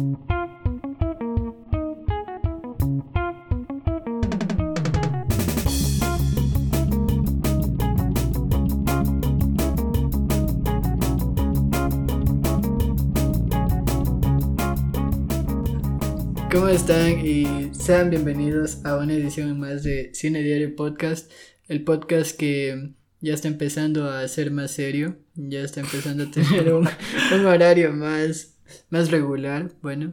¿Cómo están? Y sean bienvenidos a una edición más de Cine Diario Podcast, el podcast que ya está empezando a ser más serio, ya está empezando a tener un, horario más, más regular. Bueno,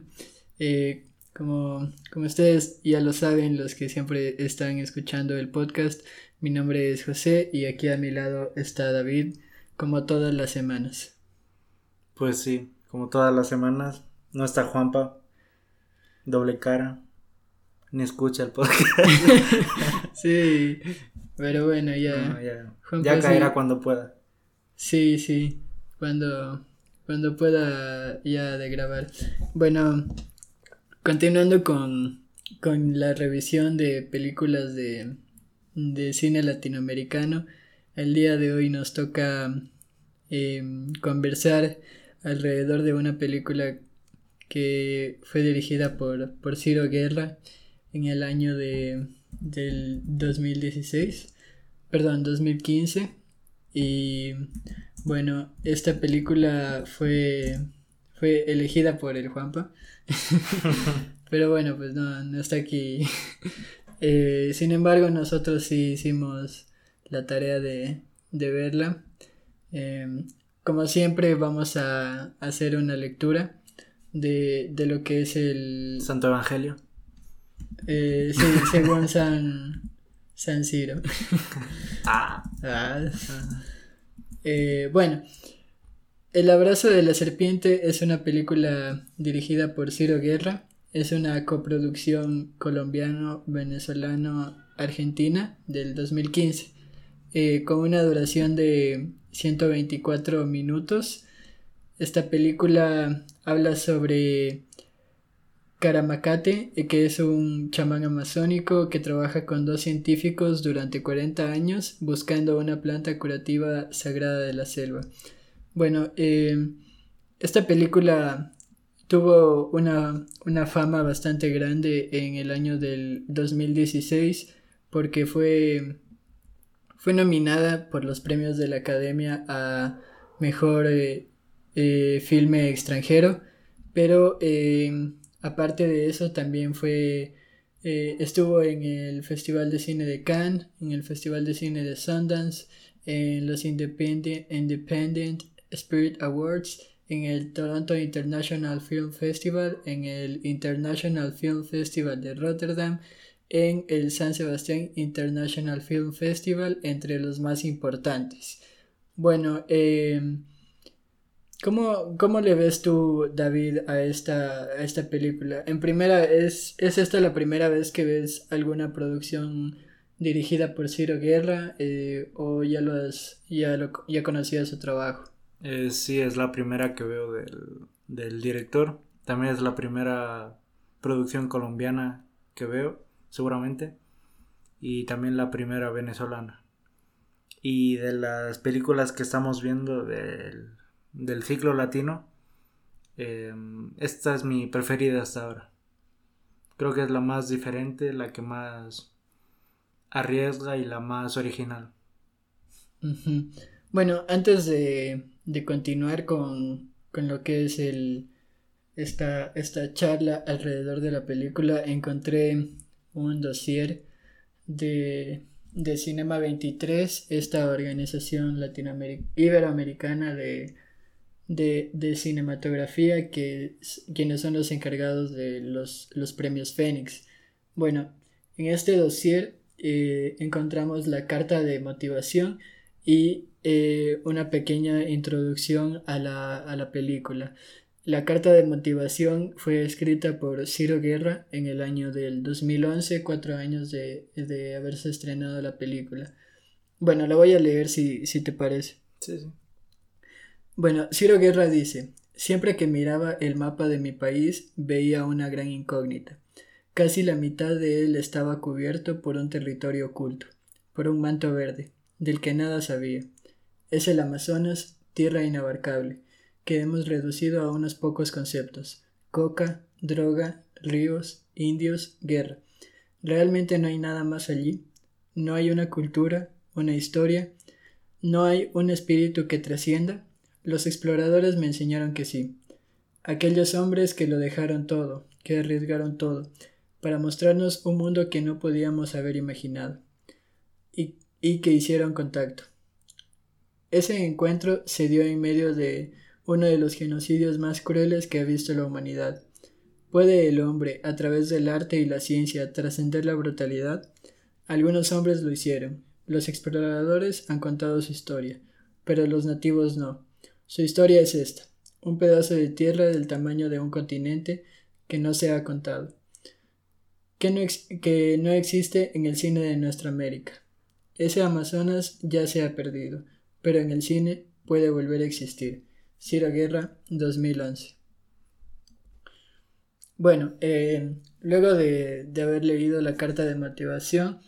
eh, como, como ustedes ya lo saben, los que siempre están escuchando el podcast, mi nombre es José y aquí a mi lado está David, como todas las semanas. Pues sí, como todas las semanas, no está Juanpa, doble cara, ni escucha el podcast. sí, pero bueno, ya. ya, caerá cuando pueda. Sí, sí, cuando, cuando pueda ya de grabar. Bueno, continuando con, con la revisión de películas de, de cine latinoamericano, el día de hoy nos toca em, conversar alrededor de una película que fue dirigida por, por Ciro Guerra en el año de, del 2016, perdón, 2015. Y bueno, esta película fue, fue elegida por el Juanpa. Pero bueno, pues no, no está aquí. Eh, sin embargo, nosotros sí hicimos la tarea de, de verla. Em, como siempre, vamos a hacer una lectura de, de lo que es el... Santo Evangelio. Eh, sí, según San, San Ciro. ah. ah eh, bueno, El abrazo de la serpiente es una película dirigida por Ciro Guerra. Es una coproducción colombiano-venezolano-argentina del 2015, eh, con una duración de 124 minutos esta película habla sobre Karamacate, que es un chamán amazónico que trabaja con dos científicos durante 40 años buscando una planta curativa sagrada de la selva. Bueno, eh, esta película tuvo una, una, fama bastante grande en el año del 2016 porque fue, fue nominada por los premios de la Academia a Mejor eh, eh, filme extranjero, pero aparte de eso también fue eh, estuvo en el Festival de Cine de Cannes, en el Festival de Cine de Sundance, en los Independent, Independent Spirit Awards, en el Toronto International Film Festival, en el International Film Festival de Rotterdam, en el San Sebastián International Film Festival, entre los más importantes. Bueno, ¿Cómo, ¿Cómo, le ves tú, David, a esta, esta película? En primera, ¿es, ¿es esta la primera vez que ves alguna producción dirigida por Ciro Guerra eh, o ya, lo has, ya, lo, ya conocías su trabajo? Eh, sí, es la primera que veo del, del director. También es la primera producción colombiana que veo, seguramente. Y también la primera venezolana. Y de las películas que estamos viendo del del ciclo latino, em, esta es mi preferida hasta ahora. Creo que es la más diferente, la que más arriesga y la más original. Bueno, antes de, de continuar con, con, lo que es el, esta, esta charla alrededor de la película, encontré un dossier de, de Cinema 23, esta organización iberoamericana de de, cinematografía que quienes son los encargados de los, los premios Fénix. Bueno, en este dossier eh, encontramos la carta de motivación y eh, una pequeña introducción a la, a la, película. La carta de motivación fue escrita por Ciro Guerra en el año del 2011, cuatro años de, de haberse estrenado la película. Bueno, la voy a leer si, si te parece. Sí, sí. Bueno, Ciro Guerra dice, siempre que miraba el mapa de mi país veía una gran incógnita. Casi la mitad de él estaba cubierto por un territorio oculto, por un manto verde, del que nada sabía. Es el Amazonas, tierra inabarcable, que hemos reducido a unos pocos conceptos, coca, droga, ríos, indios, guerra. Realmente no hay nada más allí. No hay una cultura, una historia, no hay un espíritu que trascienda. Los exploradores me enseñaron que sí. Aquellos hombres que lo dejaron todo, que arriesgaron todo, para mostrarnos un mundo que no podíamos haber imaginado, y, y que hicieron contacto. Ese encuentro se dio en medio de uno de los genocidios más crueles que ha visto la humanidad. ¿Puede el hombre, a través del arte y la ciencia, trascender la brutalidad? Algunos hombres lo hicieron. Los exploradores han contado su historia, pero los nativos no. Su historia es esta, un pedazo de tierra del tamaño de un continente que no se ha contado, que no, que no existe en el cine de nuestra América. Ese Amazonas ya se ha perdido, pero en el cine puede volver a existir. Ciro Guerra, 2011. Bueno, eh, luego de, de, haber leído la carta de motivación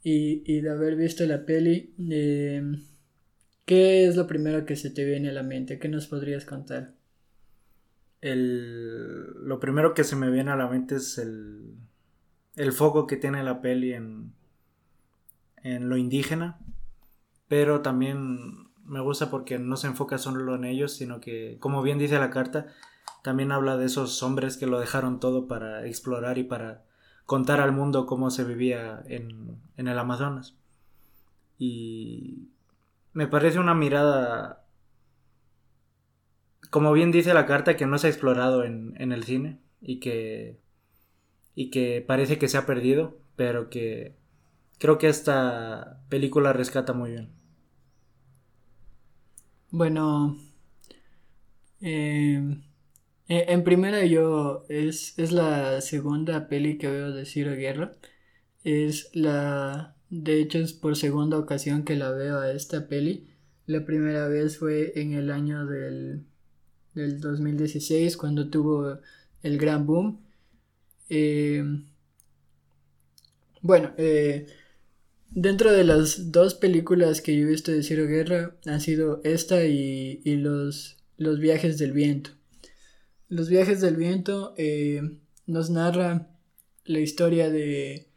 y, y de haber visto la peli, eh, ¿qué es lo primero que se te viene a la mente? ¿Qué nos podrías contar? El, lo primero que se me viene a la mente es el, el foco que tiene la peli en, en lo indígena, pero también me gusta porque no se enfoca solo en ellos, sino que, como bien dice la carta, también habla de esos hombres que lo dejaron todo para explorar y para contar al mundo cómo se vivía en, en el Amazonas. Y me parece una mirada, como bien dice la carta, que no se ha explorado en, en el cine y que, y que parece que se ha perdido, pero que creo que esta película rescata muy bien. Bueno, eh, en primera yo es, es la segunda peli que veo de Ciro Guerra. Es la, de hecho es por segunda ocasión que la veo a esta peli. La primera vez fue en el año del, del 2016 cuando tuvo el gran boom. Eh, bueno, eh, Dentro de las dos películas que yo he visto de Ciro Guerra han sido esta y, los, los viajes del viento. Los viajes del viento eh, nos narra la historia de,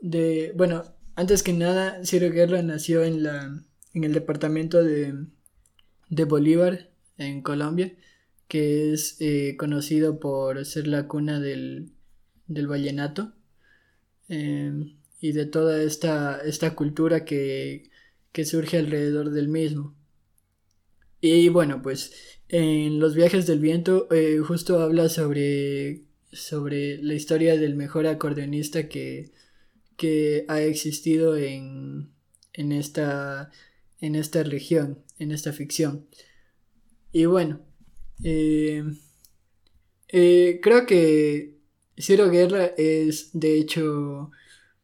de, bueno, antes que nada, Ciro Guerra nació en, la, en el departamento de, de Bolívar, en Colombia, que es eh, conocido por ser la cuna del, del vallenato. Eh, y de toda esta, esta cultura que, que surge alrededor del mismo. Y bueno, pues en los viajes del viento eh, justo habla sobre, sobre la historia del mejor acordeonista que, que ha existido en, en, esta, en esta región, en esta ficción. Y bueno, eh, eh, creo que Ciro Guerra es de hecho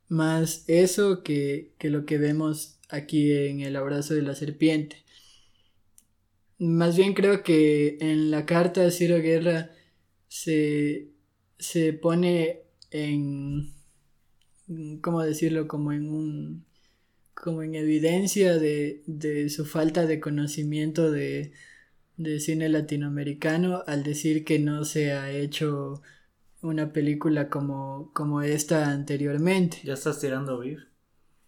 más eso que, lo que vemos aquí en el abrazo de la serpiente. Más bien creo que en la carta de Ciro Guerra se, se pone en, ¿cómo decirlo? Como en un, como en evidencia de, de su falta de conocimiento de, de cine latinoamericano al decir que no se ha hecho una película como, como esta anteriormente. ¿Ya estás tirando beef?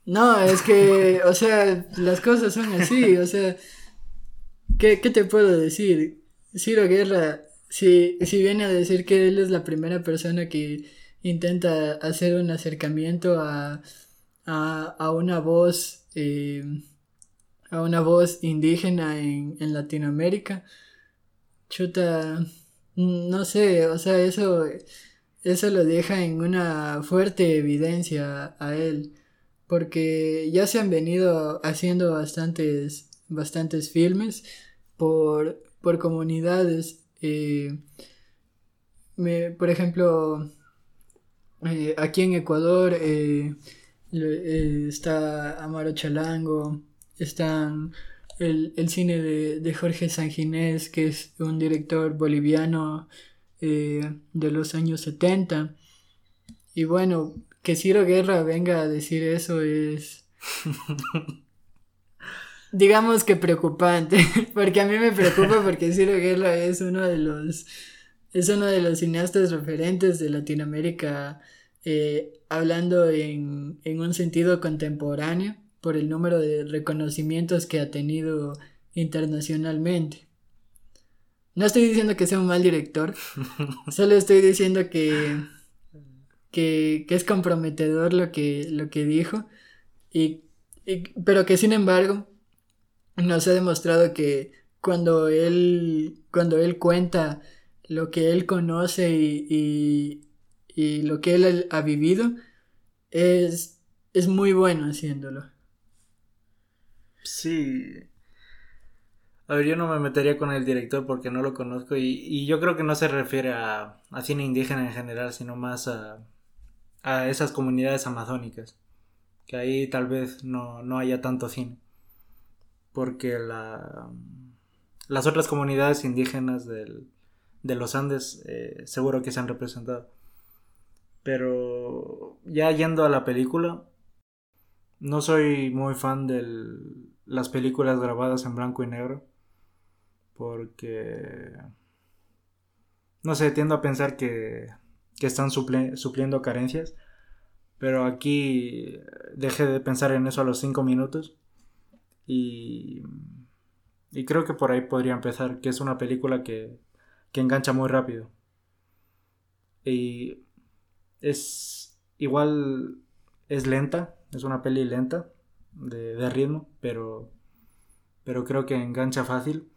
No, es que, o sea, las cosas son así, o sea, ¿qué, te puedo decir? Ciro Guerra, si, si viene a decir que él es la primera persona que intenta hacer un acercamiento a, a, una voz, eh, a una voz indígena en, en Latinoamérica, chuta, no sé, o sea, eso eso lo deja en una fuerte evidencia a él, porque ya se han venido haciendo bastantes, bastantes filmes por, por comunidades. Eh, por ejemplo, eh, aquí en Ecuador eh, está Amaro Chalango, están el, el cine de, de Jorge Sanginés, que es un director boliviano eh, de los años 70. Y bueno, que Ciro Guerra venga a decir eso es... digamos que preocupante, porque a mí me preocupa porque Ciro Guerra es uno de los es uno de los cineastas referentes de Latinoamérica, eh, hablando en, en un sentido contemporáneo por el número de reconocimientos que ha tenido internacionalmente. No estoy diciendo que sea un mal director, solo estoy diciendo que, que, es comprometedor lo que, lo que dijo, y, pero que sin embargo nos ha demostrado que cuando él, cuando él cuenta lo que él conoce y, y, lo que él ha vivido, es, es muy bueno haciéndolo. Sí, a ver, yo no me metería con el director porque no lo conozco y, yo creo que no se refiere a, cine indígena en general, sino más a, a esas comunidades amazónicas, que ahí tal vez no, no haya tanto cine, porque la, las otras comunidades indígenas del, de los Andes eh, seguro que se han representado. Pero ya yendo a la película, no soy muy fan de las películas grabadas en blanco y negro porque, no sé, tiendo a pensar que, que están supliendo carencias. Pero aquí dejé de pensar en eso a los 5 minutos. Y, y creo que por ahí podría empezar, que es una película que, que engancha muy rápido. Y es igual, es lenta, es una peli lenta de, ritmo, pero, pero creo que engancha fácil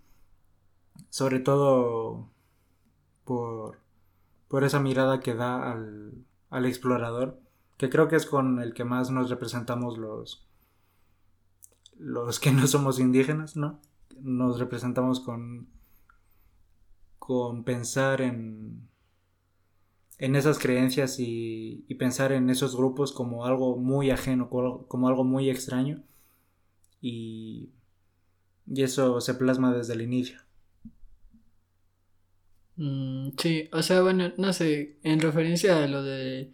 sobre todo por, por esa mirada que da al, al explorador, que creo que es con el que más nos representamos los, los que no somos indígenas, ¿no? Nos representamos con, con pensar en, en esas creencias y, pensar en esos grupos como algo muy ajeno, como algo muy extraño. Y, y eso se plasma desde el inicio. Mm, sí, o sea, bueno, no sé, en referencia a lo de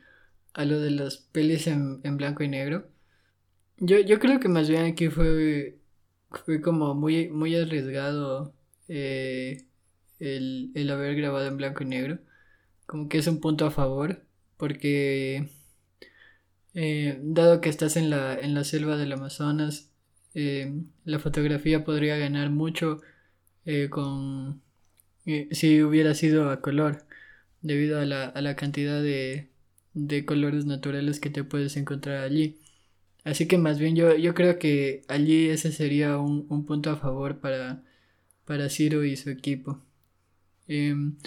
a lo de las pelis en, blanco y negro, yo, yo creo que más bien aquí fue, fue como muy, muy arriesgado eh, el, el haber grabado en blanco y negro, como que es un punto a favor, porque eh, dado que estás en la, en la selva del Amazonas, eh, la fotografía podría ganar mucho con si hubiera sido a color, debido a la, a la cantidad de, de colores naturales que te puedes encontrar allí. Así que más bien yo, yo creo que allí ese sería un, un punto a favor para, para Ciro y su equipo. Em,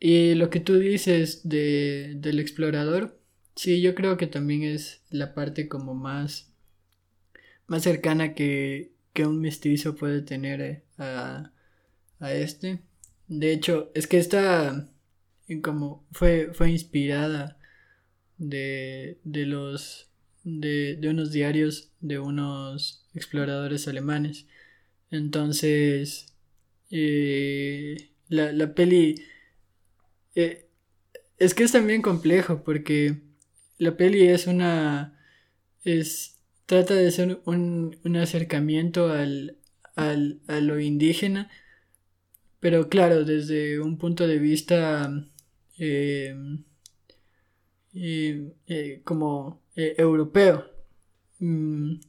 y lo que tú dices de, del explorador, sí, yo creo que también es la parte como más, más cercana que, que un mestizo puede tener eh, a, a este. De hecho, es que esta como fue, fue inspirada de, de los de, de, unos diarios de unos exploradores alemanes. Entonces, eh, la, la, peli eh, es que es también complejo porque la peli es una es trata de ser un, un acercamiento al, al, a lo indígena pero claro, desde un punto de vista eh, eh, como europeo. Mm,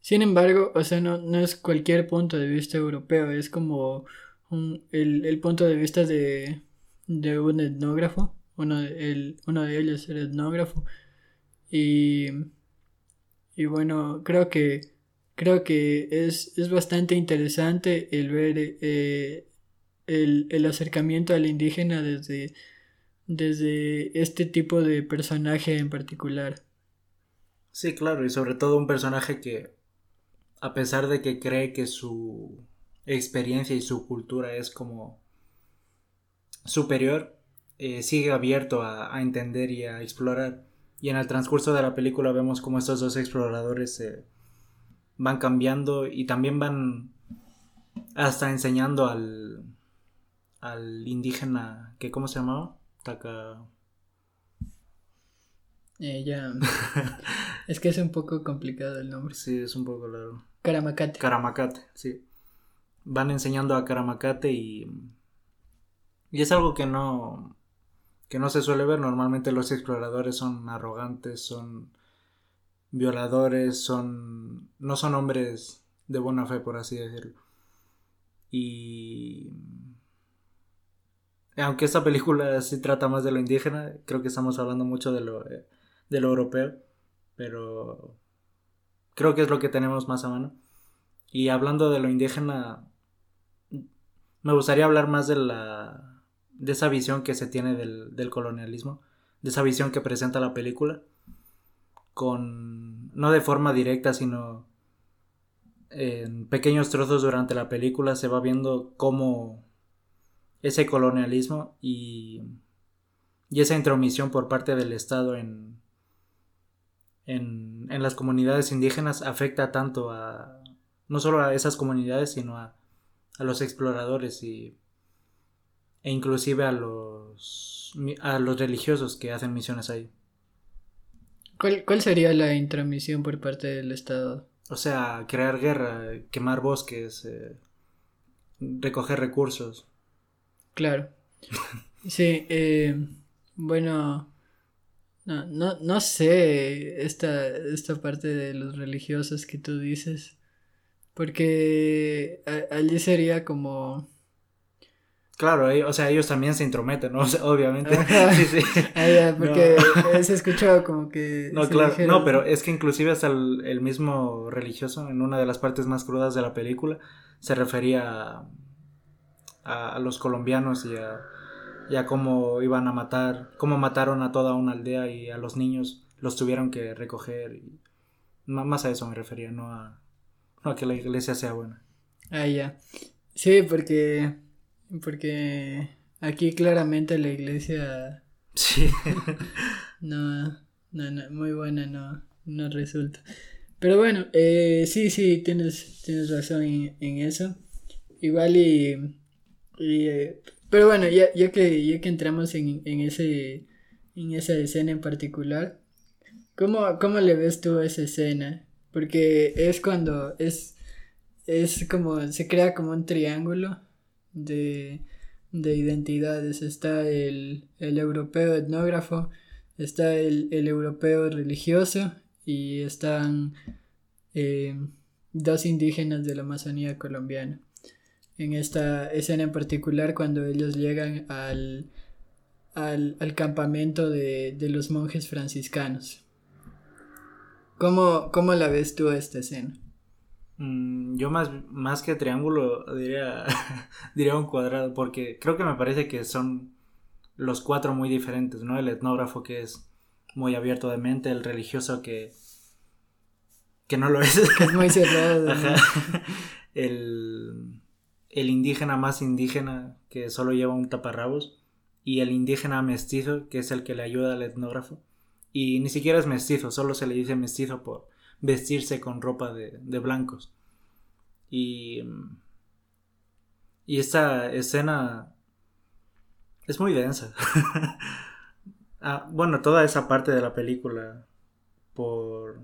sin embargo, o sea, no, no, es cualquier punto de vista europeo, es como el, el, punto de vista de, de un etnógrafo, uno de, el, uno de ellos el etnógrafo. Y, y bueno, creo que creo que es, es bastante interesante el ver el, acercamiento al indígena desde, desde este tipo de personaje en particular. Sí, claro, y sobre todo un personaje que, a pesar de que cree que su experiencia y su cultura es como superior, eh, sigue abierto a, entender y a explorar. Y en el transcurso de la película vemos como estos dos exploradores van cambiando y también van hasta enseñando al, al indígena que cómo se llamaba Taka. Eh, ya. Es que es un poco complicado el nombre. Sí es un poco largo. Karamacate. Karamacate sí van enseñando a Karamacate y Y es algo que no, que no se suele ver. Normalmente los exploradores son arrogantes, son violadores, son no son hombres de buena fe, por así decirlo. Y aunque esta película sí trata más de lo indígena, creo que estamos hablando mucho de lo, de lo europeo, pero creo que es lo que tenemos más a mano. Y hablando de lo indígena, me gustaría hablar más de la de esa visión que se tiene del, del colonialismo, de esa visión que presenta la película, con no de forma directa, sino en pequeños trozos durante la película se va viendo cómo ese colonialismo y, y esa intromisión por parte del Estado en, en, en, las comunidades indígenas afecta tanto a no solo a esas comunidades sino a, a los exploradores y e inclusive a los a los religiosos que hacen misiones ahí. ¿Cuál, ¿Cuál sería la intromisión por parte del Estado? O sea, crear guerra, quemar bosques, eh, recoger recursos. Claro. Sí, eh, bueno, no, no, no sé esta, esta parte de los religiosos que tú dices, porque allí sería como... Claro, o sea, ellos también se intrometen, ¿no? obviamente. sí, sí. Ah, porque se escuchado como que... No, claro, no, pero es que inclusive hasta el, el, mismo religioso, en una de las partes más crudas de la película, se refería a, a, los colombianos y a, y a cómo iban a matar, cómo mataron a toda una aldea y a los niños los tuvieron que recoger. Y, más a eso me refería, no a, no que la iglesia sea buena. Ah, ya. Sí, porque porque aquí claramente la iglesia. Sí. no, no, no, muy buena no, no resulta. Pero bueno, eh, sí, sí, tienes, tienes razón en, eso. Igual y. Eh, pero bueno, ya, ya, que, ya que entramos en, en, ese, en esa escena en particular, ¿cómo, ¿cómo le ves tú a esa escena? Porque es cuando es, es como, se crea como un triángulo de, identidades. Está el, europeo etnógrafo, está el, europeo religioso y están eh, dos indígenas de la Amazonía colombiana. En esta escena en particular, cuando ellos llegan al, al, campamento de, los monjes franciscanos. ¿Cómo, ¿Cómo la ves tú esta escena? Mm, yo más, más que triángulo diría, diría un cuadrado, porque creo que me parece que son los cuatro muy diferentes, ¿no? El etnógrafo que es muy abierto de mente, el religioso que, que no lo es. es muy cerrado. El, el indígena más indígena que solo lleva un taparrabos y el indígena mestizo que es el que le ayuda al etnógrafo. Y ni siquiera es mestizo, solo se le dice mestizo por, vestirse con ropa de, de blancos. Y, y esta escena es muy densa. ah, bueno, toda esa parte de la película por...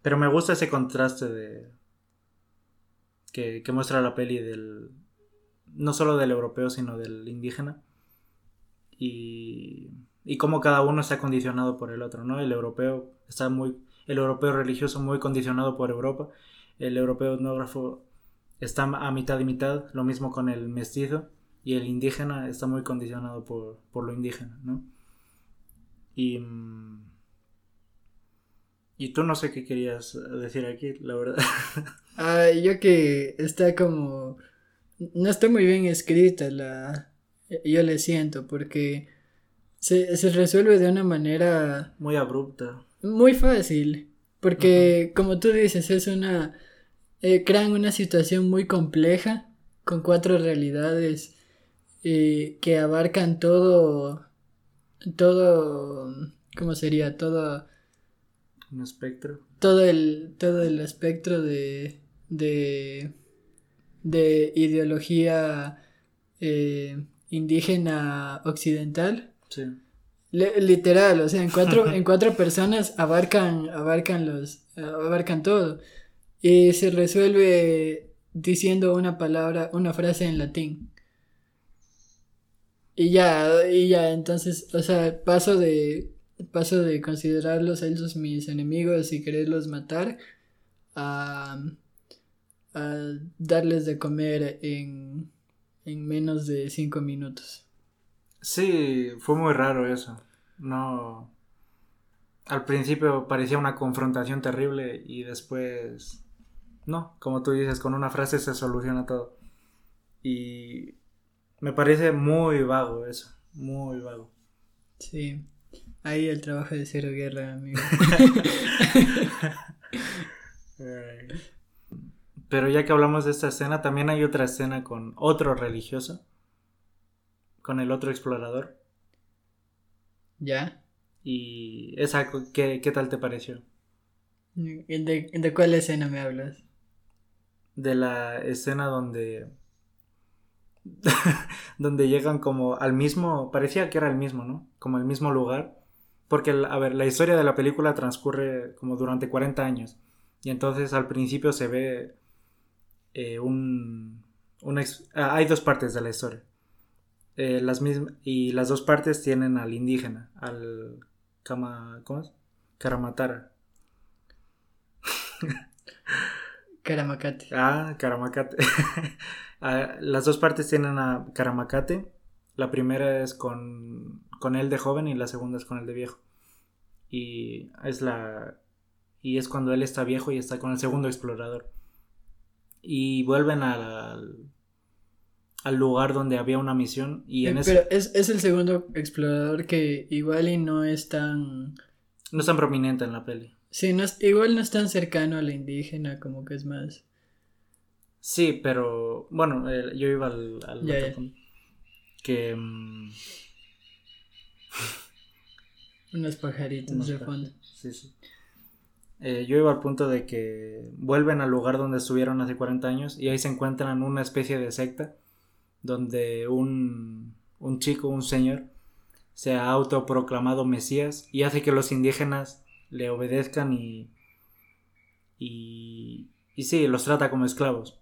Pero me gusta ese contraste de... Que, que muestra la peli del... No solo del europeo, sino del indígena. Y, y cómo cada uno está condicionado por el otro, ¿no? El europeo está muy el europeo religioso muy condicionado por Europa, el europeo etnógrafo está a mitad y mitad, lo mismo con el mestizo, y el indígena está muy condicionado por, lo indígena, ¿no? Y, mm, y tú no sé qué querías decir aquí, la verdad. Ah, yo que está como... No está muy bien escrita la... Yo le siento porque se, se resuelve de una manera... Muy abrupta. Muy fácil, porque como tú dices, es una... Eh, crean una situación muy compleja, con cuatro realidades eh, que abarcan todo... Todo... ¿Cómo sería? Todo... Un espectro. Todo el, todo el espectro de... de, de ideología eh, indígena occidental. Literal, o sea, en cuatro, en cuatro personas abarcan, abarcan los, abarcan todo. Y se resuelve diciendo una palabra, una frase en latín. Y ya, y ya, entonces, o sea, paso de, paso de considerarlos a ellos mis enemigos y quererlos matar a, a darles de comer en, en menos de cinco minutos. Sí, fue muy raro eso. No. Al principio parecía una confrontación terrible y después. No, como tú dices, con una frase se soluciona todo. Y me parece muy vago eso, muy vago. Sí, ahí el trabajo de Cero Guerra, amigo. Pero ya que hablamos de esta escena, también hay otra escena con otro religioso, con el otro explorador. ¿Ya? Y esa, ¿qué, qué tal te pareció? ¿De, ¿De cuál escena me hablas? De la escena donde donde llegan como al mismo, parecía que era el mismo, ¿no? Como el mismo lugar. Porque, a ver, la historia de la película transcurre como durante 40 años. Y entonces al principio se ve eh, un... Ah, hay dos partes de la historia. Eh, las mismas, y las dos partes tienen al indígena, al Kama, ¿cómo es? Karamatara. Karamacate. Ah, Karamacate. Ah, las dos partes tienen a Karamacate. La primera es con, con él de joven y la segunda es con él de viejo. Y es la. Y es cuando él está viejo y está con el segundo explorador. Y vuelven al, al lugar donde había una misión. Y en eh, Pero es, es el segundo explorador que igual y no es tan. No es tan prominente en la peli. Sí, no igual no es tan cercano a la indígena, como que es más. Sí, pero bueno, eh, yo iba al, al que mm, unos pajaritos de fondo. Sí, sí. Eh, yo iba al punto de que vuelven al lugar donde estuvieron hace 40 años y ahí se encuentran una especie de secta donde un, un chico, un señor, se ha autoproclamado Mesías y hace que los indígenas le obedezcan y, y, y sí, los trata como esclavos.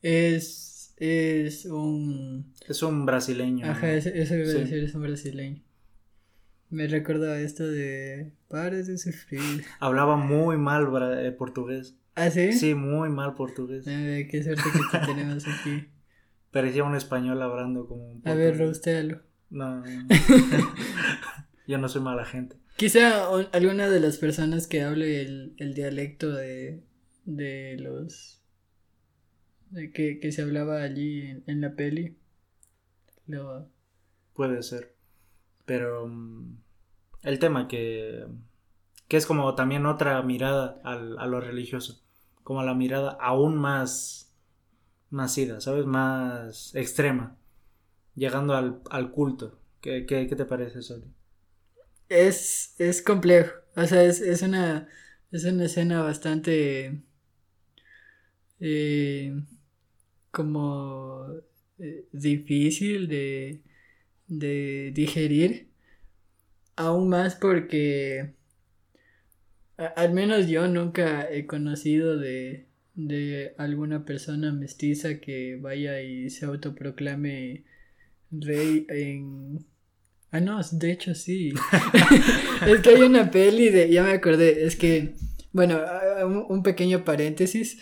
Es, es un... Es un brasileño. Ajá, eso iba a decir, es un brasileño. Me recordaba esto de... Pares de sufrir. Hablaba muy mal eh, portugués. ¿Ah, sí? Sí, muy mal portugués. qué suerte que te tenemos aquí. Parecía un español hablando como un A ver, rostealo. No, yo no soy mala gente. Quizá alguna de las personas que hable el, el dialecto de, de los que, que se hablaba allí en, la peli. Puede ser. Pero mm, el tema que, que es como también otra mirada al, a lo religioso, como la mirada aún más ida ¿sabes? Más extrema, llegando al, al culto. ¿Qué, qué, qué te parece, eso Es, es complejo, o sea, es, es, una, es una escena bastante... Eh, como eh, difícil de, de digerir. Aún más porque al menos yo nunca he conocido de, de alguna persona mestiza que vaya y se autoproclame rey en... Ah, no, de hecho sí. es que hay una peli de... Ya me acordé, es que... Bueno, un pequeño paréntesis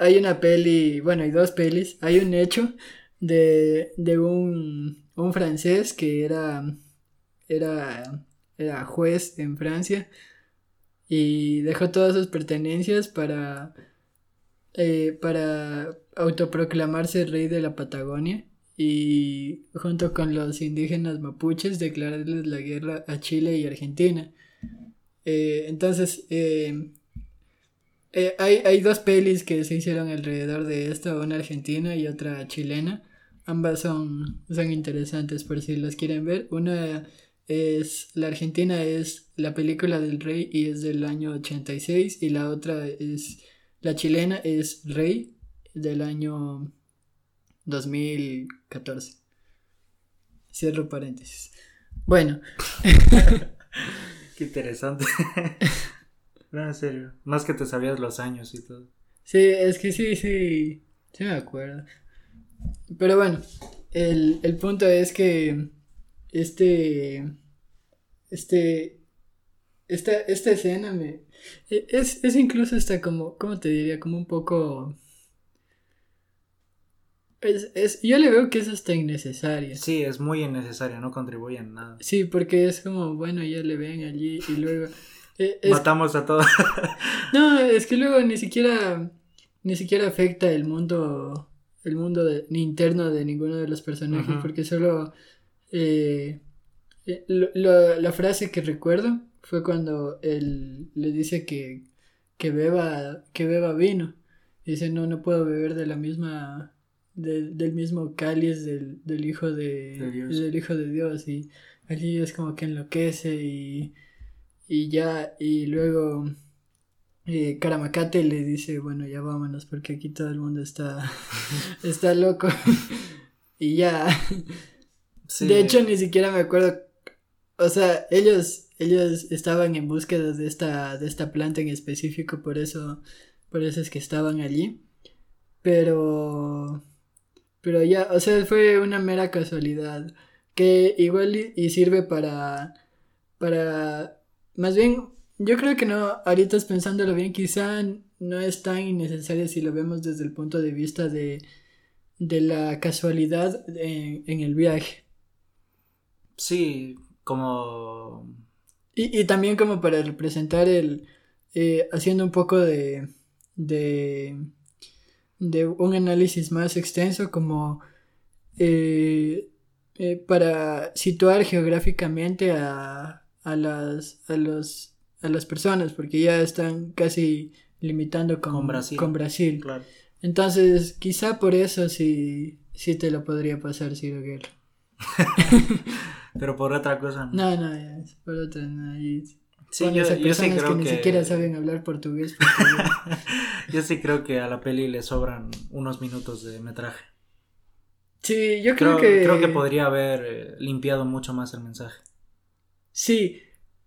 hay una peli, bueno, hay dos pelis. Hay un hecho de, de un, un francés que era, era, era juez en Francia y dejó todas sus pertenencias para, eh, para autoproclamarse rey de la Patagonia y junto con los indígenas mapuches declararles la guerra a Chile y Argentina. Eh, entonces, eh, hay, hay dos pelis que se hicieron alrededor de esto, una argentina y otra chilena. Ambas son, son interesantes por si las quieren ver. Una es, la argentina es la película del rey y es del año 86 y la otra es, la chilena es Rey del año 2014. Cierro paréntesis. Bueno. Qué interesante. No, en serio. Más que te sabías los años y todo. Sí, es que sí, sí. Sí me acuerdo. Pero bueno. el, el punto es que este, este, esta, esta escena me, e, es, es incluso hasta como, ¿cómo te diría? Como un poco... Es, es, yo le veo que es hasta innecesaria. Sí, es muy innecesaria, no contribuye en nada. Sí, porque es como, bueno, ya le ven allí y luego... e, es- Matamos a todos. no, es que luego ni siquiera, ni siquiera afecta el mundo, el mundo de- ni interno de ninguno de los personajes, porque solo eh, lo- lo- la frase que recuerdo fue cuando él le dice que, que beba, que beba vino. Dice, no, no puedo beber de la misma, de- del mismo cáliz del, del hijo de, del hijo de Dios. Y allí es como que enloquece y, y ya, y luego eh, Karamacate le dice, bueno, ya vámonos porque aquí todo el mundo está, está loco. y ya. Sí. De hecho, ni siquiera me acuerdo. O sea, ellos, ellos estaban en búsqueda de esta, de esta planta en específico, por eso, por eso es que estaban allí. Pero, pero ya, o sea, fue una mera casualidad. Que igual y, sirve para, para, más bien, yo creo que no, ahorita pensándolo bien, quizá no es tan innecesario si lo vemos desde el punto de vista de, de la casualidad en, en el viaje. Sí, como... Y, y también como para representar el, eh, haciendo un poco de, de, de un análisis más extenso, como eh, eh, para situar geográficamente a, a, las, a, los, a las personas, porque ya están casi limitando con, Con Brasil. con Brasil. Claro. Entonces, quizá por eso sí, sí te lo podría pasar Ciro Guerra. Pero por otra cosa. no. No, no, es por otra, no, y Sí, yo, sí creo que, que... ni siquiera saben hablar portugués. porque- Yo sí creo que a la peli le sobran unos minutos de metraje. sí, yo creo, Creo, que... creo que podría haber eh, limpiado mucho más el mensaje. Sí,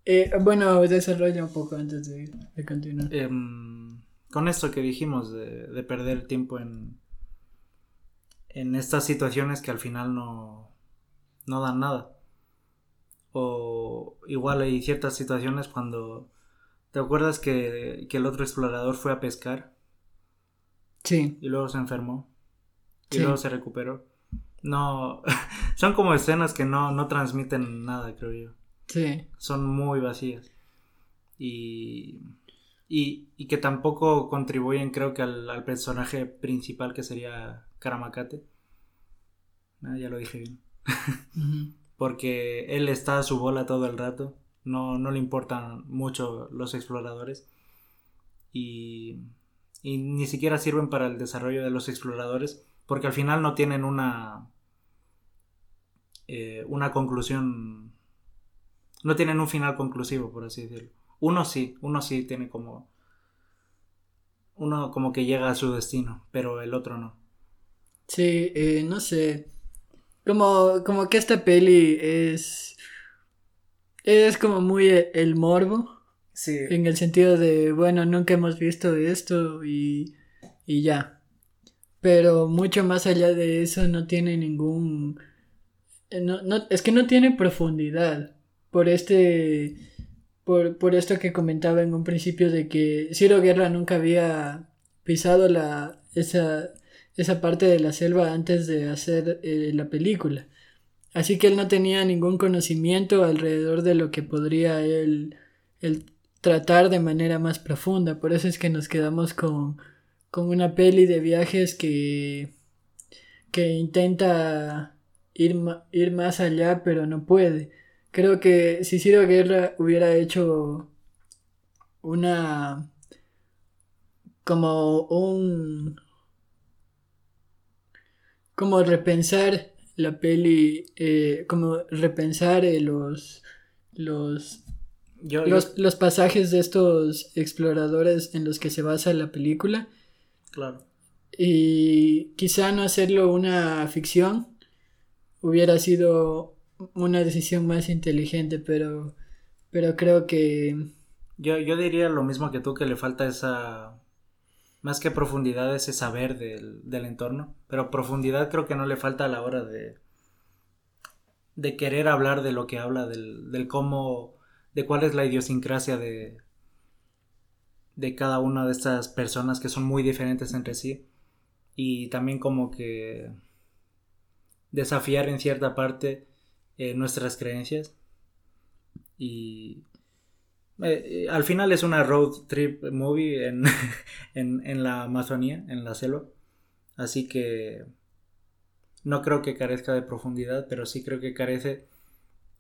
eh, bueno, desarrolla un poco antes de, de continuar. Em, con esto que dijimos de, de perder tiempo en, en estas situaciones que al final no, no dan nada. O igual hay ciertas situaciones cuando... ¿Te acuerdas que, que el otro explorador fue a pescar Sí, y luego se enfermó? Y Sí. luego se recuperó. No, son como escenas que no, no transmiten nada, creo yo. sí, son muy vacías. Y, y, y que tampoco contribuyen, creo que, al, al personaje principal que sería Karamacate. Ah, ya lo dije bien. ujú, Porque él está a su bola todo el rato. No, no le importan mucho los exploradores. Y, y ni siquiera sirven para el desarrollo de los exploradores. Porque al final no tienen una. eh, una conclusión. No tienen un final conclusivo, por así decirlo. Uno sí, uno sí tiene como. Uno como que llega a su destino, pero el otro no. sí, eh, no sé. Como, como que esta peli es... Es como muy e- el morbo. Sí. En el sentido de, bueno, nunca hemos visto esto y, y ya. Pero mucho más allá de eso no tiene ningún... eh, No, no, es que no tiene profundidad. Por este... Por, por esto que comentaba en un principio de que Ciro Guerra nunca había pisado la, esa, esa parte de la selva antes de hacer eh, la película. Así que él no tenía ningún conocimiento alrededor de lo que podría él, él tratar de manera más profunda. Por eso es que nos quedamos con, con una peli de viajes que, que intenta ir, ir más allá, pero no puede. Creo que si Ciro Guerra hubiera hecho una como un como repensar la peli eh, como repensar eh, los los Yo, yo- los, los pasajes de estos exploradores en los que se basa la película claro. y quizá no hacerlo una ficción hubiera sido una decisión más inteligente, pero pero creo que Yo, yo diría lo mismo que tú, que le falta esa. Más que profundidad ese saber del, del entorno, pero profundidad creo que no le falta a la hora de, de querer hablar de lo que habla, del, del cómo, de cuál es la idiosincrasia de, de cada una de estas personas que son muy diferentes entre sí. Y también como que desafiar en cierta parte eh, nuestras creencias. Y eh, al final es una road trip movie en, en, en la Amazonía, en la selva así que no creo que carezca de profundidad, pero sí creo que carece,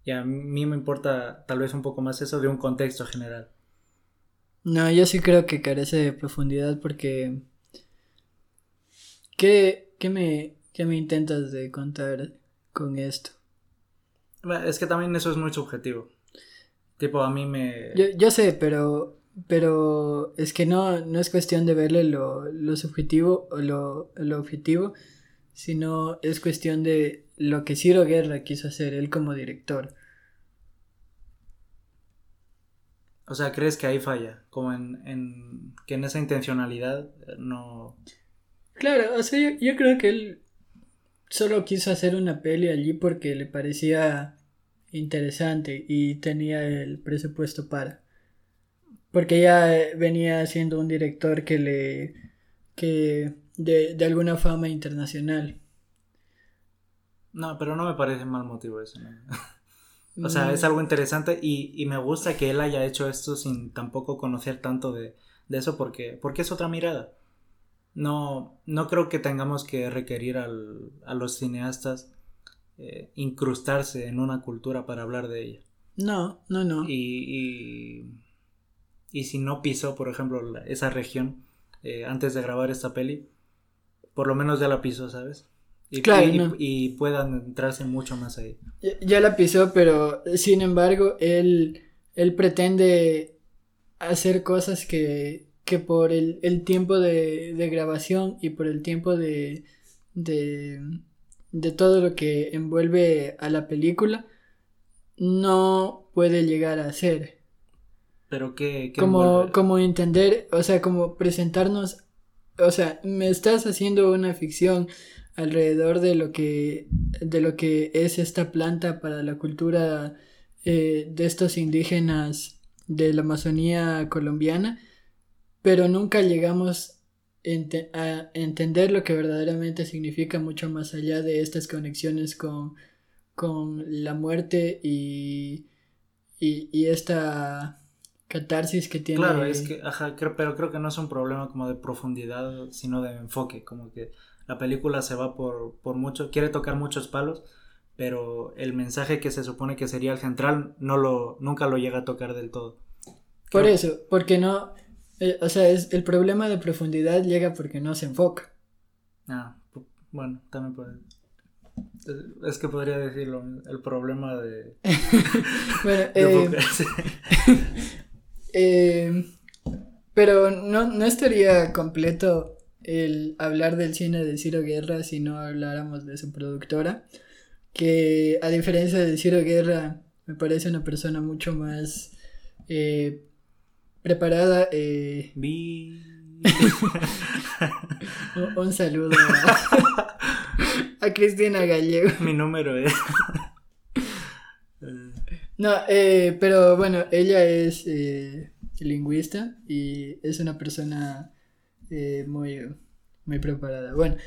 y a mí me importa tal vez un poco más eso de un contexto general. No, yo sí creo que carece de profundidad porque... ¿Qué, qué, me, qué me intentas de contar con esto? Es que también eso es muy subjetivo. Tipo, a mí me... Yo, yo sé, pero, pero es que no, no es cuestión de verle lo, lo subjetivo o lo, lo objetivo, sino es cuestión de lo que Ciro Guerra quiso hacer él como director. O sea, ¿crees que ahí falla? Como en, en que en esa intencionalidad eh, no... Claro, o sea, yo, creo que él solo quiso hacer una peli allí porque le parecía interesante y tenía el presupuesto para. Porque ya venía siendo un director que le... que de, de alguna fama internacional. No, pero no me parece mal motivo eso. o sea, es algo interesante y, y, me gusta que él haya hecho esto sin tampoco conocer tanto de, de eso porque, porque es otra mirada. No, no creo que tengamos que requerir al, a los cineastas eh, incrustarse en una cultura para hablar de ella. No, no, no. Y, y, y si no pisó, por ejemplo, esa región eh, antes de grabar esta peli, por lo menos ya la pisó, ¿sabes? Y, claro, y, puedan entrarse mucho más ahí. Ya, la pisó, pero sin embargo, él, él pretende hacer cosas que, que por el, el tiempo de, de, grabación y por el tiempo de, de, de todo lo que envuelve a la película, no puede llegar a hacer. Pero qué, como, como entender, o sea, como presentarnos o sea, me estás haciendo una ficción alrededor de lo que de lo que es esta planta para la cultura eh, de estos indígenas de la Amazonía colombiana, pero nunca llegamos a entender lo que verdaderamente significa mucho más allá de estas conexiones con, con la muerte y, y, y esta catarsis que tiene. Claro, es que, ajá, pero creo que no es un problema como de profundidad, sino de enfoque, como que la película se va por, por mucho, quiere tocar muchos palos, pero el mensaje que se supone que sería el central no lo, nunca lo llega a tocar del todo. Por eso, porque no, eh, o sea, es, el problema de profundidad llega porque no se enfoca. Ah, bueno, también puede. Es que podría decirlo, el problema de... bueno, eh, Eh, pero no, no estaría completo el hablar del cine de Ciro Guerra si no habláramos de su productora, que a diferencia de Ciro Guerra me parece una persona mucho más eh, preparada. Eh... un, saludo a, Cristina Gallego. Mi número es... No, eh, pero bueno, ella es eh, lingüista y es una persona eh, muy, muy preparada. Bueno,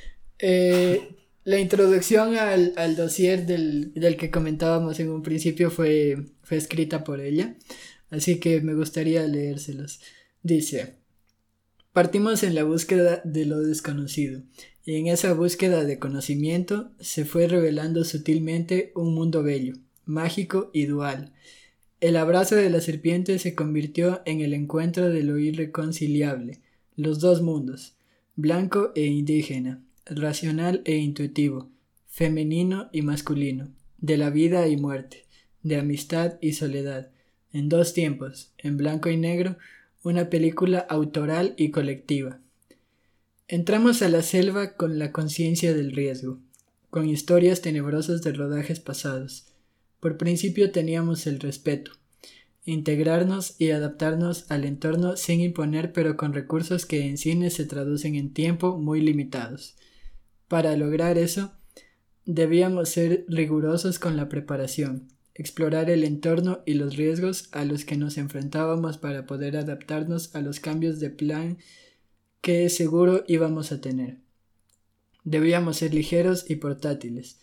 la introducción al, al dossier del, del, que comentábamos en un principio fue, fue escrita por ella, así que me gustaría leérselos. Dice, partimos en la búsqueda de lo desconocido, y en esa búsqueda de conocimiento se fue revelando sutilmente un mundo bello mágico y dual. El abrazo de la serpiente se convirtió en el encuentro de lo irreconciliable, los dos mundos, blanco e indígena, racional e intuitivo, femenino y masculino, de la vida y muerte, de amistad y soledad, en dos tiempos, en blanco y negro, una película autoral y colectiva. Entramos a la selva con la conciencia del riesgo, con historias tenebrosas de rodajes pasados, por principio teníamos el respeto. integrarnos y adaptarnos al entorno sin imponer pero con recursos que en cine se traducen en tiempo muy limitados. Para lograr eso, debíamos ser rigurosos con la preparación, explorar el entorno y los riesgos a los que nos enfrentábamos para poder adaptarnos a los cambios de plan que seguro íbamos a tener. Debíamos ser ligeros y portátiles.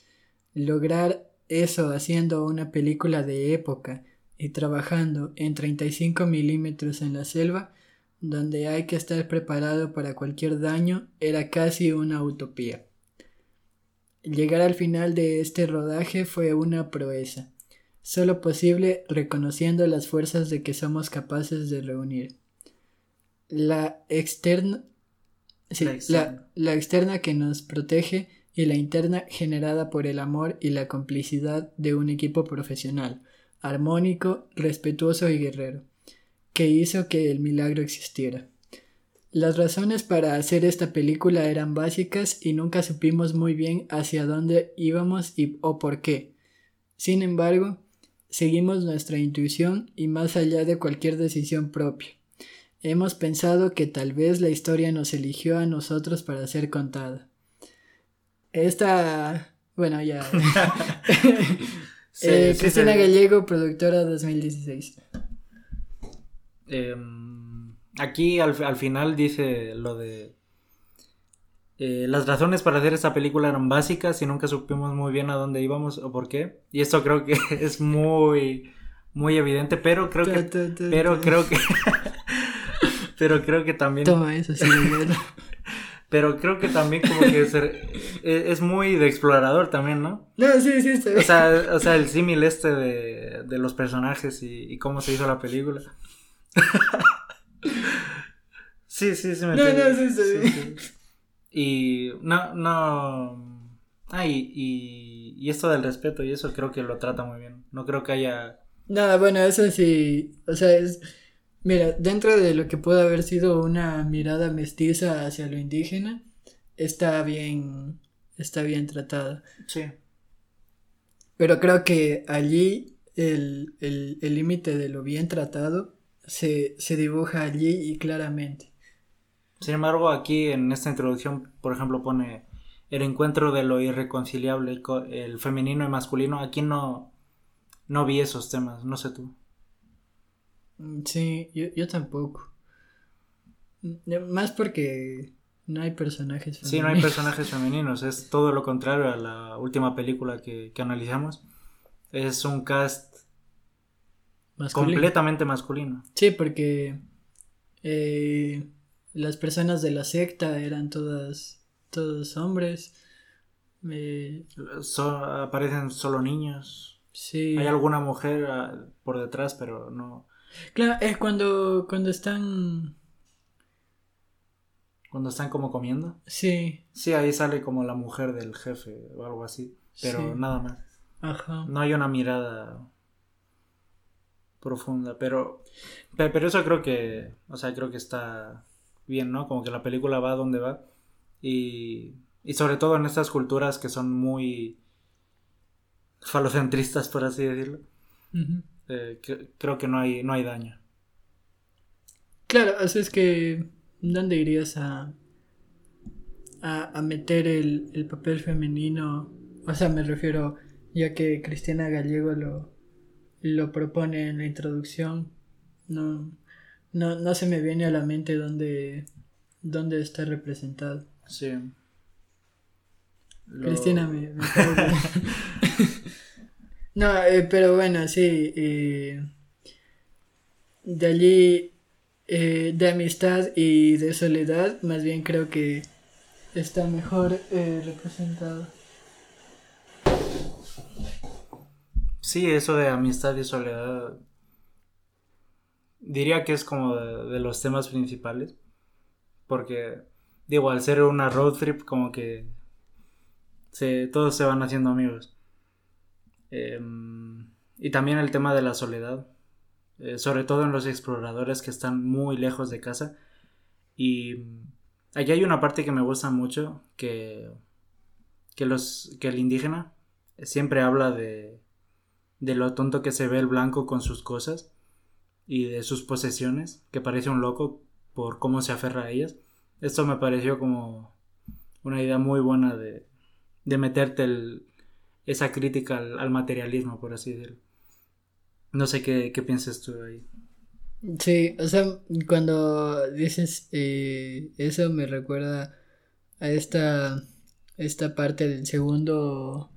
Lograr eso haciendo una película de época y trabajando en 35 milímetros en la selva, donde hay que estar preparado para cualquier daño, era casi una utopía. Llegar al final de este rodaje fue una proeza solo posible reconociendo las fuerzas de que somos capaces de reunir. La externa, la, externa. que nos protege y la interna generada por el amor y la complicidad de un equipo profesional, armónico, respetuoso y guerrero, que hizo que el milagro existiera. Las razones para hacer esta película eran básicas y nunca supimos muy bien hacia dónde íbamos y o por qué. Sin embargo, seguimos nuestra intuición y más allá de cualquier decisión propia. Hemos pensado que tal vez la historia nos eligió a nosotros para ser contada. Esta, bueno, ya. Eh, Cristina Gallego, productora 2016. Em, aquí al, al final dice lo de eh, las razones para hacer esta película eran básicas y nunca supimos muy bien a dónde íbamos o por qué. Y esto creo que es muy, muy evidente, pero creo que, pero creo que, pero creo que también. Toma eso, sí, Pero creo que también como que e, es, muy de explorador también, ¿no? No, sí, sí, sí. O sea, o sea el símil este de, de los personajes y, cómo se hizo la película. sí, sí, sí me No, no, sí, sí. Y no, no. Ah, y, y, esto del respeto y eso creo que lo trata muy bien. No creo que haya. No, bueno, eso sí. O sea, es. Mira, dentro de lo que puede haber sido una mirada mestiza hacia lo indígena, está bien. Está bien tratada. Sí. Pero creo que allí el límite el, de lo bien tratado se, se dibuja allí y claramente. Sin embargo, aquí en esta introducción, por ejemplo, pone el encuentro de lo irreconciliable, el femenino y masculino. Aquí no, no vi esos temas, no sé tú. Sí, yo, tampoco. Mm, más porque no hay personajes femeninos. Sí, no hay personajes femeninos. Es todo lo contrario a la última película que, analizamos. Es un cast completamente masculino. Sí, porque eh, las personas de la secta eran todas todos hombres. aparecen solo niños. Sí. Hay alguna mujer ah, por detrás, pero no. Claro, es cuando cuando están cuando están como comiendo. Sí. Sí, ahí sale como la mujer del jefe o algo así, pero nada más. Ajá. No hay una mirada profunda, pero pero eso creo que, o sea, creo que está bien, ¿no? Como que la película va donde va. Y, y sobre todo en estas culturas que son muy falocentristas, por así decirlo. Eh, creo que no hay, no hay daño. Claro, así es que, ¿dónde irías a, a, meter el, el, papel femenino? O sea, me refiero, ya que Cristina Gallego lo, lo propone en la introducción, no, no, no se me viene a la mente dónde, dónde está representado. Sí. Cristina me... no, eh, pero bueno, sí. Eh, de allí, eh, de amistad y de soledad, más bien creo que está mejor representado. Sí, eso de amistad y soledad diría que es como de, los temas principales. Porque, digo, al ser una road trip, como que se, todos se van haciendo amigos. Em, y también el tema de la soledad. Eh, sobre todo en los exploradores que están muy lejos de casa. Y aquí hay una parte que me gusta mucho, que, que, los, que el indígena siempre habla de, de lo tonto que se ve el blanco con sus cosas y de sus posesiones, que parece un loco por cómo se aferra a ellas. Esto me pareció como una idea muy buena de, de meterte el, esa crítica al, materialismo, por así decirlo. No sé qué, qué piensas tú ahí. Sí, o sea, cuando dices eh, eso me recuerda a esta, esta parte del segundo,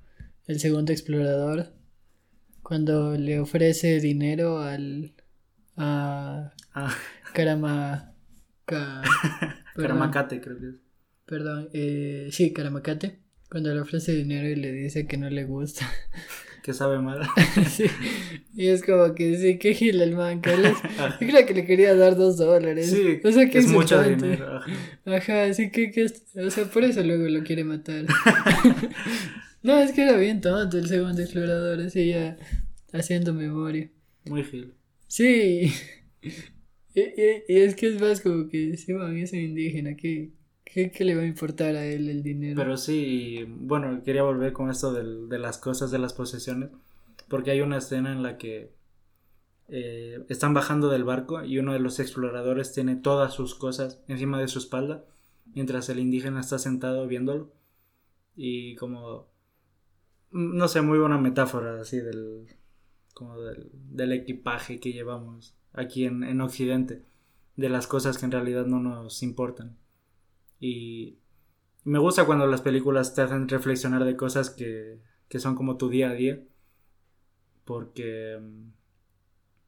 el segundo explorador, cuando le ofrece dinero al, a ah. Carama, Caramacate, creo que es. Perdón, eh, sí, Caramacate. Cuando le ofrece dinero y le dice que no le gusta. Que sabe mal. sí. Y es como que sí, que gila el man. Que yo creo que le quería dar dos dólares. Sí, o sea, que es mucho dinero. Ajá. así que, que, o sea, por eso luego lo quiere matar. no, es que era bien tonto el segundo explorador, así ya haciendo memoria. Muy gil. Sí. Y, y, es que es más como que, sí, man, es un indígena, que ¿Qué, le va a importar a él el dinero? Pero sí, bueno, quería volver con esto de las cosas, de las posesiones, porque hay una escena en la que eh, están bajando del barco y uno de los exploradores tiene todas sus cosas encima de su espalda, mientras el indígena está sentado viéndolo. Y como, no sé, muy buena metáfora así del, como del, equipaje que llevamos aquí en, en Occidente, de las cosas que en realidad no nos importan. Y me gusta cuando las películas te hacen reflexionar de cosas que, que son como tu día a día. Porque,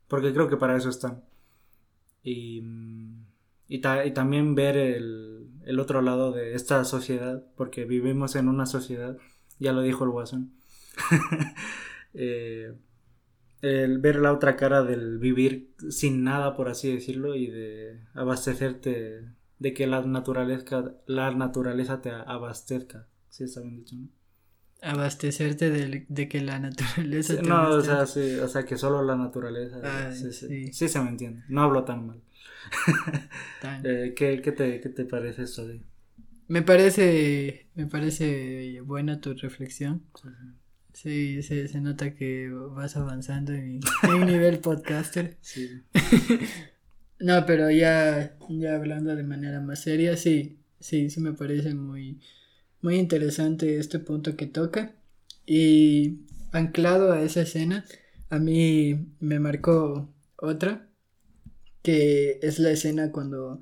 porque creo que para eso están. Y, y, también ver el, el, otro lado de esta sociedad, porque vivimos en una sociedad, ya lo dijo el Guasón. eh, el ver la otra cara del vivir sin nada, por así decirlo, y de abastecerte de que la naturaleza, la naturaleza te abastezca. Sí, está bien dicho, ¿no? Abastecerte de, de que la naturaleza te No, o sea, sí, o sea, que solo la naturaleza. sí, sí. sí, se me entiende. No hablo tan mal. eh, ¿qué, qué, te, ¿Qué te parece eso de...? Me parece, me parece buena tu reflexión. Sí, se, se nota que vas avanzando en mi, nivel podcaster. Sí. No, pero ya, ya hablando de manera más seria, sí, sí, sí me parece muy, muy interesante este punto que toca. Y anclado a esa escena, a mí me marcó otra, que es la escena cuando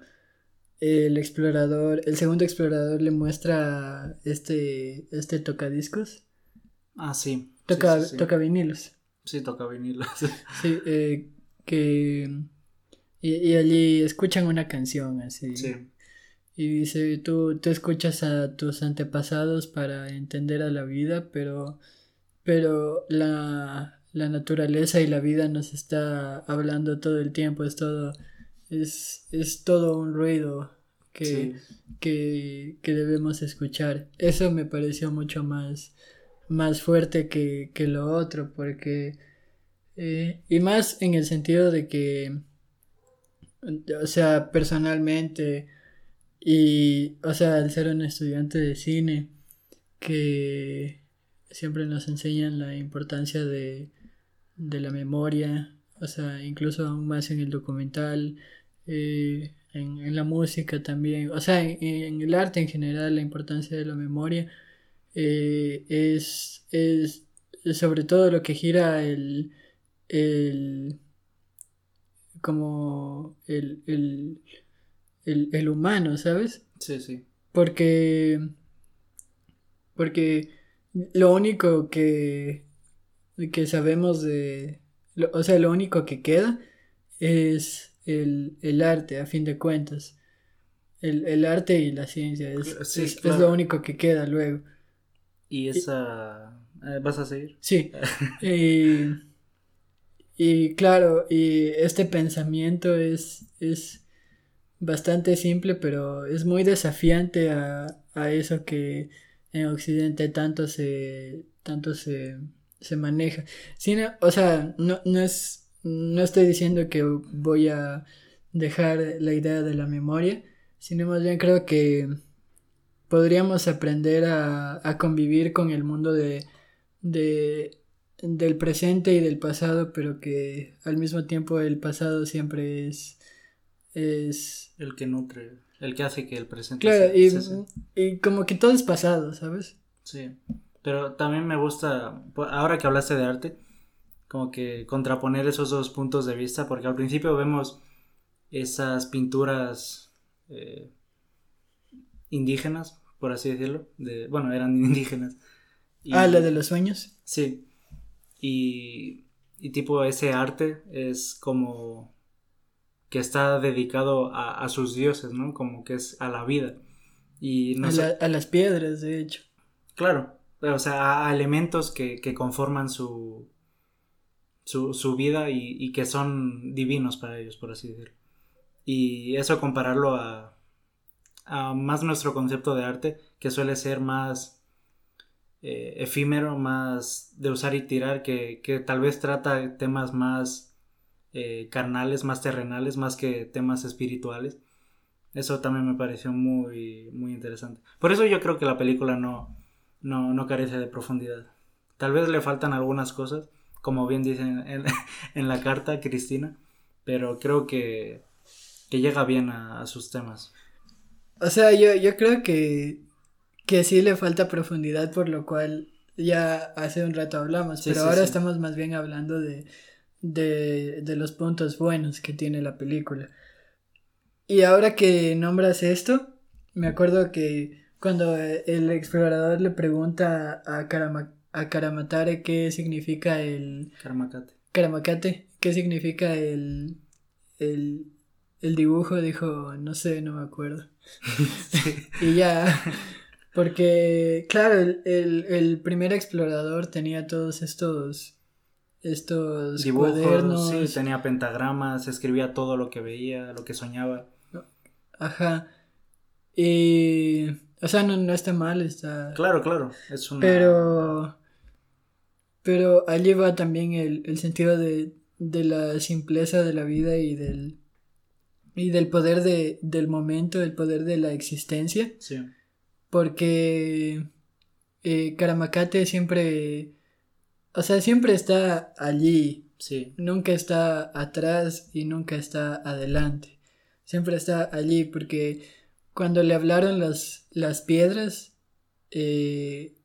el explorador, el segundo explorador le muestra este, este tocadiscos. Ah, sí. Toca, toca vinilos. Sí, toca vinilos. sí, eh, que y, allí escuchan una canción así. Y dice, tú, tú escuchas a tus antepasados para entender a la vida, pero, pero la, la naturaleza y la vida nos está hablando todo el tiempo, es todo, es, es todo un ruido que, que, que, debemos escuchar. Eso me pareció mucho más, más fuerte que, que lo otro, porque, eh, y más en el sentido de que o sea, personalmente y, o sea, al ser un estudiante de cine, que siempre nos enseñan la importancia de, de la memoria, o sea, incluso aún más en el documental, eh, en, la música también, o sea, en, el arte en general, la importancia de la memoria eh, es, es sobre todo lo que gira el, el como el, el, el, el humano, ¿sabes? Sí, sí. Porque, porque lo único que, que sabemos de, o sea, lo único que queda es el, el arte, a fin de cuentas. El, el arte y la ciencia es, es, lo único que queda luego. ¿Y esa... Eh, ¿Vas a seguir? Sí. y, y claro, y este pensamiento es, es bastante simple, pero es muy desafiante a, a eso que en Occidente tanto se, tanto se, se maneja. o sea, no, no, es, no estoy diciendo que voy a dejar la idea de la memoria, sino más bien creo que podríamos aprender a, a convivir con el mundo de, de del presente y del pasado, pero que al mismo tiempo el pasado siempre es, es... El que nutre, el que hace que el presente... Claro, y, y como que todo es pasado, ¿sabes? Sí, pero también me gusta, ahora que hablaste de arte, como que contraponer esos dos puntos de vista, porque al principio vemos esas pinturas eh, indígenas, por así decirlo, de, bueno, eran indígenas. ah, la de los sueños. Sí, y, y tipo ese arte es como que está dedicado a, sus dioses, ¿no? Como que es a la vida. Y no a, a las piedras, de hecho. Claro, o sea, a, elementos que, que conforman su, su, vida y, que son divinos para ellos, por así decirlo. Y eso compararlo a, más nuestro concepto de arte, que suele ser más eh, efímero, más de usar y tirar, que, tal vez trata temas más eh, carnales, más terrenales, más que temas espirituales. Eso también me pareció muy, muy interesante. Por eso yo creo que la película no, no, no carece de profundidad. Tal vez le faltan algunas cosas, como bien dicen en, la carta Cristina, pero creo que, que llega bien a, sus temas. O sea, yo, yo creo que, que sí le falta profundidad, por lo cual ya hace un rato hablamos, pero ahora estamos más bien hablando de, de, de los puntos buenos que tiene la película. Y ahora que nombras esto, me acuerdo que cuando el explorador le pregunta a Karama, a Karamatare qué significa el... Karamakate. Karamakate, qué significa el, el, el dibujo, dijo, no sé, no me acuerdo. y ya, porque, claro, el, el, el, primer explorador tenía todos estos estos dibujos, sí, tenía pentagramas, escribía todo lo que veía, lo que soñaba. Ajá. Y o sea, no, no está mal, está... Claro, claro, es una... Pero... Pero allí va también el, el sentido de, de, la simpleza de la vida y del... Y del poder de, del momento, el poder de la existencia. Sí. Porque eh, Karamakate siempre... O sea, siempre está allí. Sí. Nunca está atrás y nunca está adelante. Siempre está allí porque cuando le hablaron las, las piedras, eh,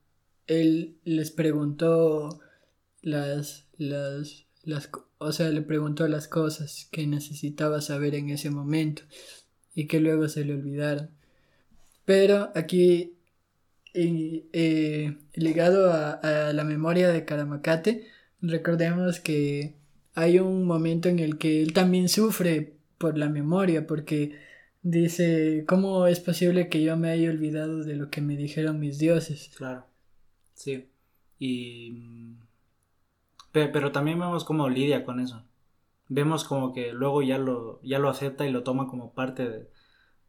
él les preguntó las, las, las, o sea, le preguntó las cosas que necesitaba saber en ese momento y que luego se le olvidaron. Pero aquí, eh, ligado a, a, la memoria de Karamakate, recordemos que hay un momento en el que él también sufre por la memoria, porque Dice, ¿cómo es posible que yo me haya olvidado de lo que me dijeron mis dioses? Claro, sí. Y... Pero, también vemos cómo lidia con eso. Vemos como que luego ya lo, ya lo acepta y lo toma como parte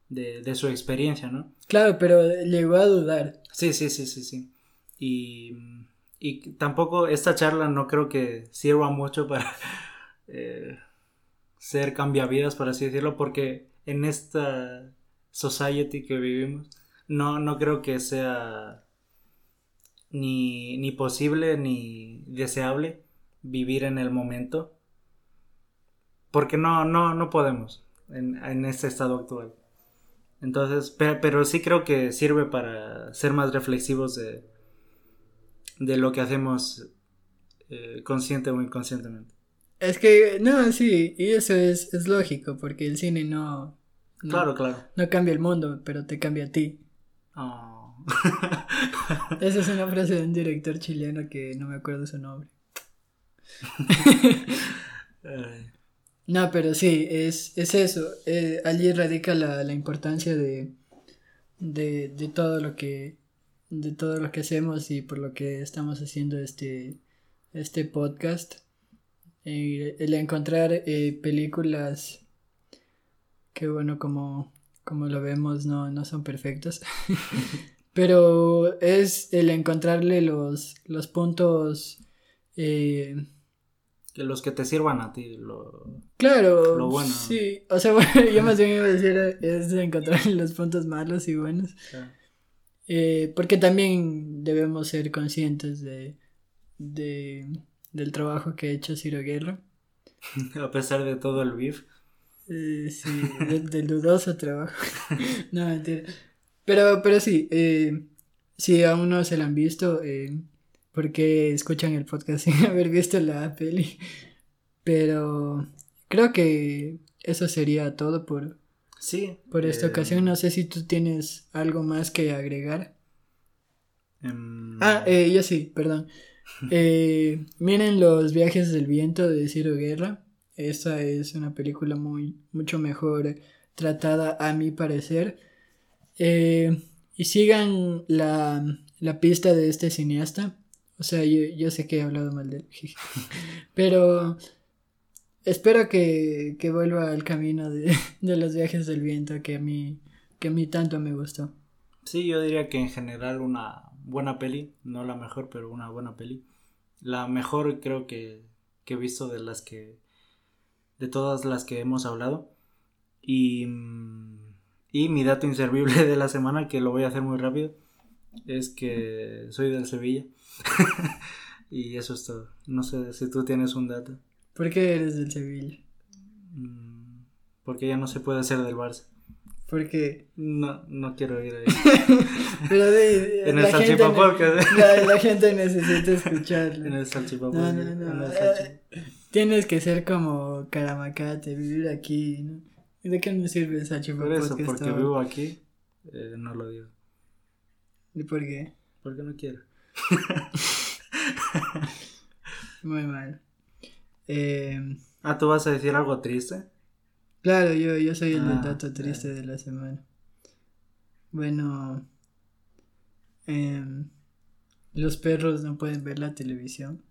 de, de, su experiencia, ¿no? Claro, pero llegó a dudar. Sí, sí, sí, sí, sí. Y, y tampoco esta charla no creo que sirva mucho para eh, ser cambiavidas, por así decirlo, porque en esta society que vivimos, no, no creo que sea ni, ni posible ni deseable vivir en el momento. Porque no, no, no podemos en, en este estado actual. Entonces, pero, sí creo que sirve para ser más reflexivos de, de lo que hacemos eh, consciente o inconscientemente. Es que, no, sí, y eso es, es lógico, porque el cine no, Claro, claro. No cambia el mundo, pero te cambia a ti. Oh. Esa es una frase de un director chileno que no me acuerdo su nombre. No, pero sí, es, es eso. Eh, allí radica la, la importancia de, de, de, todo lo que de todo lo que hacemos y por lo que estamos haciendo este, este podcast. Eh, el encontrar eh, películas que bueno, como, como lo vemos, no, no son perfectos. Pero es el encontrarle los, los puntos... que los que te sirvan a ti, lo, claro, lo bueno. Sí, o sea, bueno, yo más bien iba a decir es encontrar los puntos malos y buenos. Eh, porque también debemos ser conscientes de, de, del trabajo que ha hecho Ciro Guerra. A pesar de todo el beef. Eh, sí, del, dudoso trabajo. no, mentira. Pero, pero sí, eh, si aún no se la han visto, eh, porque escuchan el podcast sin haber visto la peli. Pero creo que eso sería todo por, sí, por esta ocasión. No sé si tú tienes algo más que agregar. Em, Ah, eh, yo sí, perdón. Eh, miren los viajes del viento de Ciro Guerra. Esa es una película muy, mucho mejor tratada a mi parecer. Eh, y sigan la, la pista de este cineasta. O sea, yo, yo sé que he hablado mal de él. Pero espero que, que vuelva al camino de, de los viajes del viento que a mí, que a mí tanto me gustó. Sí, yo diría que en general una buena peli, no la mejor, pero una buena peli. La mejor creo que, que he visto de las que, de todas las que hemos hablado. Y, y mi dato inservible de la semana, que lo voy a hacer muy rápido, es que soy del Sevilla. y eso es todo. No sé si tú tienes un dato. ¿Por qué eres del Sevilla? Mm, Porque ya no se puede hacer del Barça. Porque No, no quiero ir ahí. Pero de, En la el Podcast. la, la gente necesita escucharlo. En el salchipapa. No, no, no. eh, Tienes que ser como Caramacate, vivir aquí, ¿no? ¿Y ¿De qué me sirve el Salchipapa Por eso, porque ahora? vivo aquí, eh, no lo digo. ¿Y por qué? Porque no quiero. Muy mal. Eh, Ah, ¿tú vas a decir algo triste? claro, yo, yo soy el Ah, dato triste de la semana. Bueno, em, los perros no pueden ver la televisión.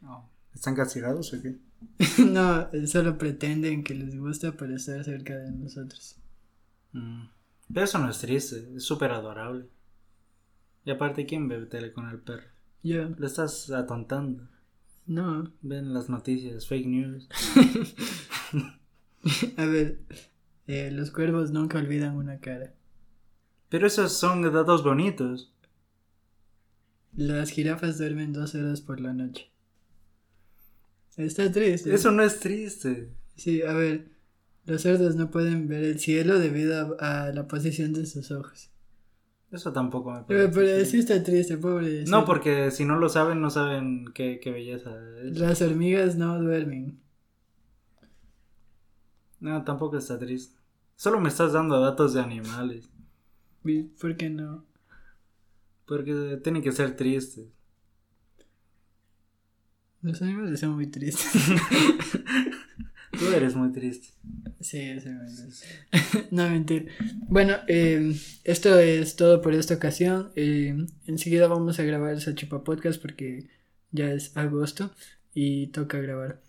No. ¿Están castigados o qué? no, solo pretenden que les gusta para estar cerca de nosotros. Mm. Pero eso no es triste, es súper adorable. Y aparte, ¿quién ve tele con el perro? Yo, Lo estás atontando. no. Ven las noticias, fake news. A ver, eh, los cuervos nunca olvidan una cara. Pero esos son datos bonitos. Las jirafas duermen dos horas por la noche. Está triste. Eso no es triste. Sí, a ver, los cerdos no pueden ver el cielo debido a, a la posición de sus ojos. Eso tampoco me Pero, parece. pero sí está triste, pobre. No, sí. porque si no lo saben, no saben qué, qué belleza es. Las hormigas no duermen. No, tampoco está triste. Solo me estás dando datos de animales. ¿Y ¿Por qué no? Porque tienen que ser tristes. Los animales son muy tristes. Tú eres muy triste. Sí, sí, no mentir. Bueno, eh, esto es todo por esta ocasión. Eh, enseguida vamos a grabar el Sachipa Podcast porque ya es agosto y toca grabar.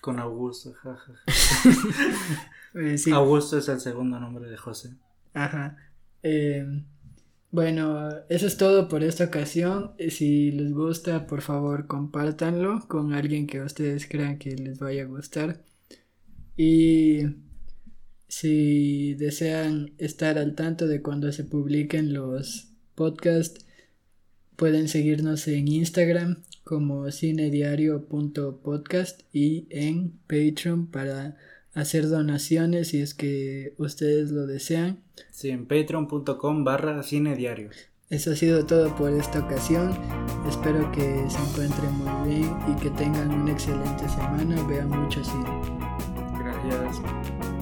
Con Augusto, jaja. Eh, sí, Augusto es el segundo nombre de José. ajá. Eh, bueno, eso es todo por esta ocasión. Eh, Si les gusta, por favor, compártanlo con alguien que ustedes crean que les vaya a gustar. Y si desean estar al tanto de cuando se publiquen los podcasts, pueden seguirnos en Instagram como cinediario.podcast y en Patreon para hacer donaciones si es que ustedes lo desean. Sí, en patreon.com barra cine diario. Eso ha sido todo por esta ocasión. Espero que se encuentren muy bien y que tengan una excelente semana. Vean mucho cine. Yes.